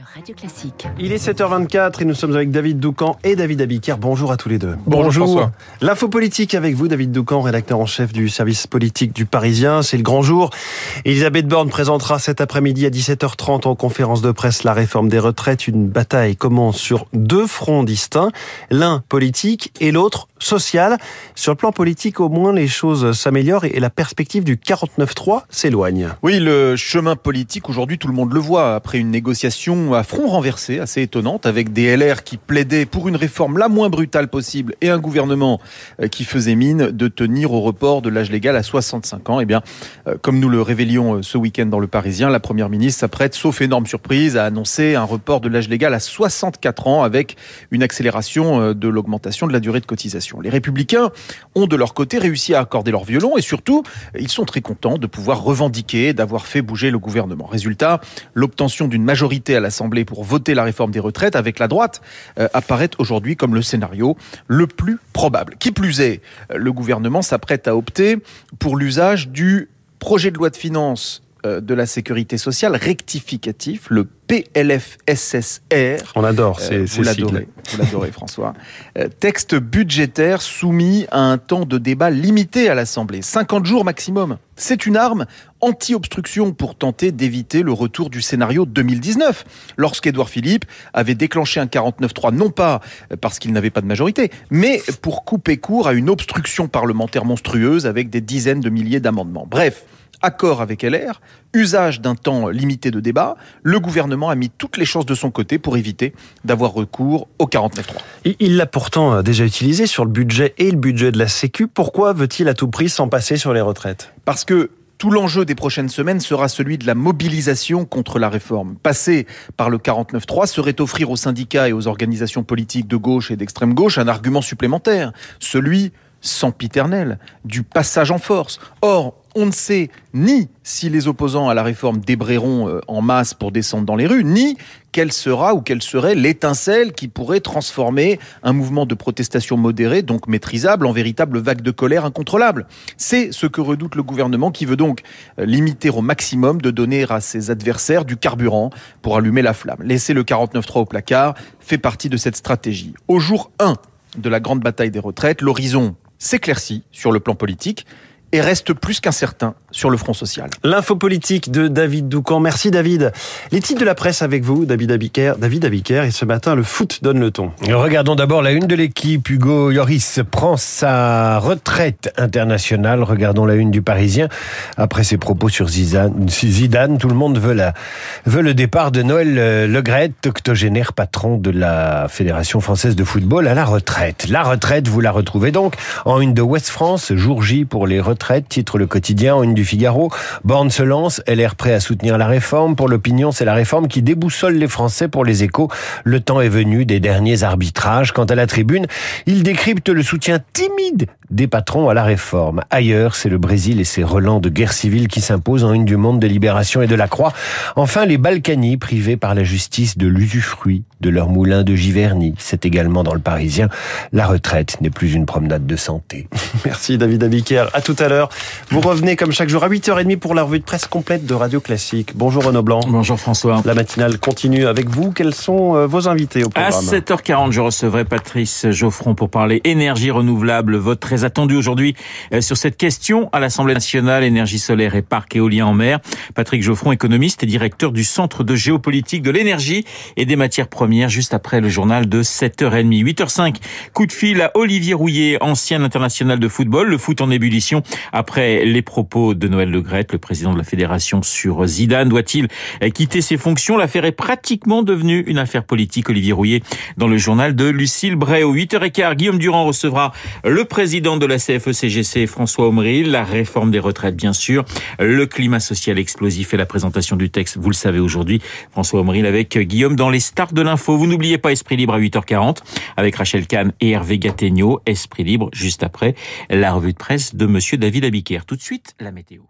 sur Radio Classique. Il est 7h24 et nous sommes avec David Doucan et David Abiker. Bonjour à tous les deux. Bonjour, François. L'info politique avec vous, David Doucan, rédacteur en chef du service politique du Parisien. C'est le grand jour. Elisabeth Borne présentera cet après-midi à 17h30 en conférence de presse la réforme des retraites. Une bataille commence sur deux fronts distincts. L'un politique et l'autre social. Sur le plan politique, au moins, les choses s'améliorent et la perspective du 49-3 s'éloigne. Oui, le chemin politique, aujourd'hui, tout le monde le voit. Après une négociation à front renversé, assez étonnante, avec des LR qui plaidaient pour une réforme la moins brutale possible et un gouvernement euh, qui faisait mine de tenir au report de l'âge légal à 65 ans. Eh bien, euh, comme nous le révélions euh, ce week-end dans le Parisien, la Première ministre s'apprête, sauf énorme surprise, à annoncer un report de l'âge légal à 64 ans avec une accélération de l'augmentation de la durée de cotisation. Les républicains ont de leur côté réussi à accorder leur violon et surtout, ils sont très contents de pouvoir revendiquer, d'avoir fait bouger le gouvernement. Résultat, l'obtention d'une majorité à l'Assemblée pour voter la réforme des retraites avec la droite euh, apparaît aujourd'hui comme le scénario le plus probable. Qui plus est, le gouvernement s'apprête à opter pour l'usage du projet de loi de finances euh, de la sécurité sociale rectificatif, PLFSSR. On adore, c'est euh, Vous l'adorez, vous l'adorez François. Euh, texte budgétaire soumis à un temps de débat limité à l'Assemblée, 50 jours maximum. C'est une arme anti-obstruction pour tenter d'éviter le retour du scénario 2019, lorsqu'Édouard Philippe avait déclenché un 49-3, non pas parce qu'il n'avait pas de majorité, mais pour couper court à une obstruction parlementaire monstrueuse avec des dizaines de milliers d'amendements. Bref, accord avec LR, usage d'un temps limité de débat, le gouvernement a mis toutes les chances de son côté pour éviter d'avoir recours au 49.3. Il l'a pourtant euh, déjà utilisé sur le budget et le budget de la Sécu. Pourquoi veut-il à tout prix s'en passer sur les retraites? Parce que tout l'enjeu des prochaines semaines sera celui de la mobilisation contre la réforme. Passer par le 49.3 serait offrir aux syndicats et aux organisations politiques de gauche et d'extrême gauche un argument supplémentaire, celui sempiternel du passage en force. Or, on ne sait ni si les opposants à la réforme débrayeront euh, en masse pour descendre dans les rues, ni quelle sera ou quelle serait l'étincelle qui pourrait transformer un mouvement de protestation modéré, donc maîtrisable, en véritable vague de colère incontrôlable. C'est ce que redoute le gouvernement qui veut donc euh, limiter au maximum de donner à ses adversaires du carburant pour allumer la flamme. Laisser le 49-3 au placard fait partie de cette stratégie. Au jour 1 de la grande bataille des retraites, l'horizon s'éclaircit sur le plan politique et reste plus qu'incertain sur le front social. L'info politique de David Doucan. Merci David. Les titres de la presse avec vous, David Abiker. David Abiker, et ce matin, le foot donne le ton. Regardons d'abord la une de l'équipe. Hugo Lloris prend sa retraite internationale. Regardons la une du Parisien. Après ses propos sur Zidane, Zidane tout le monde veut, la, veut le départ de Noël Legret, octogénaire patron de la Fédération française de football, à la retraite. La retraite, vous la retrouvez donc en une de West France, jour J pour les retraites, titre le quotidien en une du Figaro. Borne se lance, elle est prêt à soutenir la réforme. Pour l'opinion, c'est la réforme qui déboussole les Français pour les échos. Le temps est venu des derniers arbitrages. Quant à la tribune, il décrypte le soutien timide des patrons à la réforme. Ailleurs, c'est le Brésil et ses relents de guerre civile qui s'imposent en une du monde de Libération et de la Croix. Enfin, les Balkany, privés par la justice de l'usufruit de leur moulin de Giverny. C'est également dans le Parisien. La retraite n'est plus une promenade de santé. Merci David Abiker. À tout à l'heure. Vous revenez comme chaque jour à 8h30 pour la revue de presse complète de Radio Classique. Bonjour Renaud Blanc. Bonjour François. La matinale continue avec vous. Quels sont euh, vos invités au programme À 7h40, je recevrai Patrice Geoffron pour parler énergie renouvelable. Vote très attendu aujourd'hui euh, sur cette question à l'Assemblée nationale, énergie solaire et parc éolien en mer. Patrick Geoffron, économiste et directeur du Centre de géopolitique de l'énergie et des matières premières, juste après le journal de 7h30. 8h05, coup de fil à Olivier Rouillet, ancien international de football. Le foot en ébullition après les propos de Noël Legrette, le président de la fédération sur Zidane. Doit-il quitter ses fonctions? L'affaire est pratiquement devenue une affaire politique. Olivier Rouillet dans le journal de Lucille Bray. Au 8h15, Guillaume Durand recevra le président de la CFE-CGC, François Omril, la réforme des retraites, bien sûr, le climat social explosif et la présentation du texte, vous le savez aujourd'hui, François Omril avec Guillaume dans les stars de l'info. Vous n'oubliez pas Esprit Libre à 8h40 avec Rachel Kahn et Hervé Gattegno. Esprit Libre juste après la revue de presse de Monsieur David Abiker. Tout de suite, la météo.